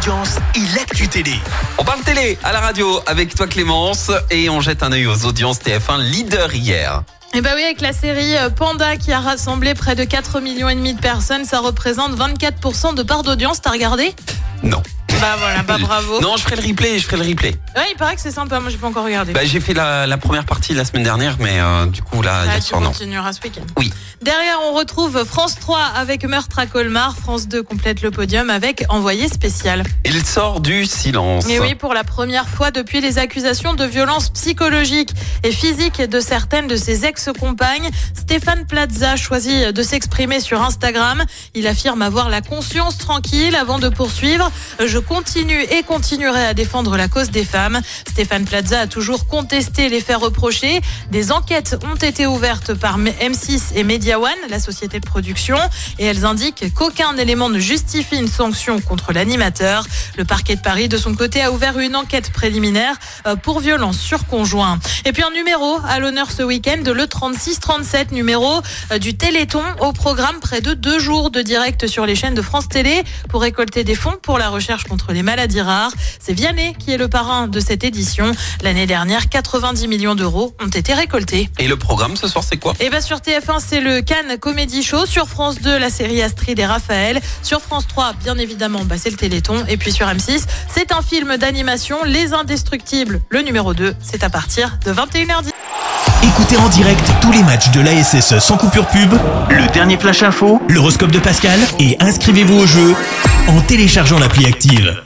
Audience et l'actu télé. On parle télé à la radio avec toi Clémence et on jette un œil aux audiences TF1 leader hier. Et bah oui, avec la série euh, Panda qui a rassemblé près de 4 millions et demi de personnes, ça représente 24% de part d'audience. T'as regardé? Non. Bah voilà, bah bravo. Non, je ferai le replay, je ferai le replay. Ouais, il paraît que c'est sympa. Moi, j'ai pas encore regardé. Bah, j'ai fait la, la première partie la semaine dernière, mais euh, du coup là, Ah, hier tu soir non. ce week-end. Oui. Derrière, on retrouve France 3 avec Meurtre à Colmar. France 2 complète le podium avec Envoyé spécial. Il sort du silence. Et oui, pour la première fois depuis les accusations de violence psychologique et physique de certaines de ses ex-compagnes, Stéphane Plaza choisit de s'exprimer sur Instagram. Il affirme avoir la conscience tranquille avant de poursuivre. Je continue et continuerai à défendre la cause des femmes. Stéphane Plaza a toujours contesté les faits reprochés. Des enquêtes ont été ouvertes par M6 et Media One, la société de production, et elles indiquent qu'aucun élément ne justifie une sanction contre l'animateur. Le parquet de Paris, de son côté, a ouvert une enquête préliminaire euh, pour violence sur conjoint. Et puis un numéro à l'honneur ce week-end, le 36-37 numéro euh, du Téléthon au programme près de deux jours de direct sur les chaînes de France Télé pour récolter des fonds pour la recherche contre les maladies rares. C'est Vianney qui est le parrain de cette édition. L'année dernière, 90 millions d'euros ont été récoltés. Et le programme ce soir, c'est quoi? Et bien sur TF1, c'est le Cannes Comedy Show. Sur France 2, la série Astrid et Raphaël. Sur France 3, bien évidemment, bah, c'est le Téléthon. Et puis sur M6, c'est un film d'animation, Les Indestructibles. Le numéro 2, c'est à partir de 21h10. Écoutez en direct tous les matchs de l'ASSE sans coupure pub, le dernier flash info, l'horoscope de Pascal et inscrivez-vous au jeu en téléchargeant l'appli active.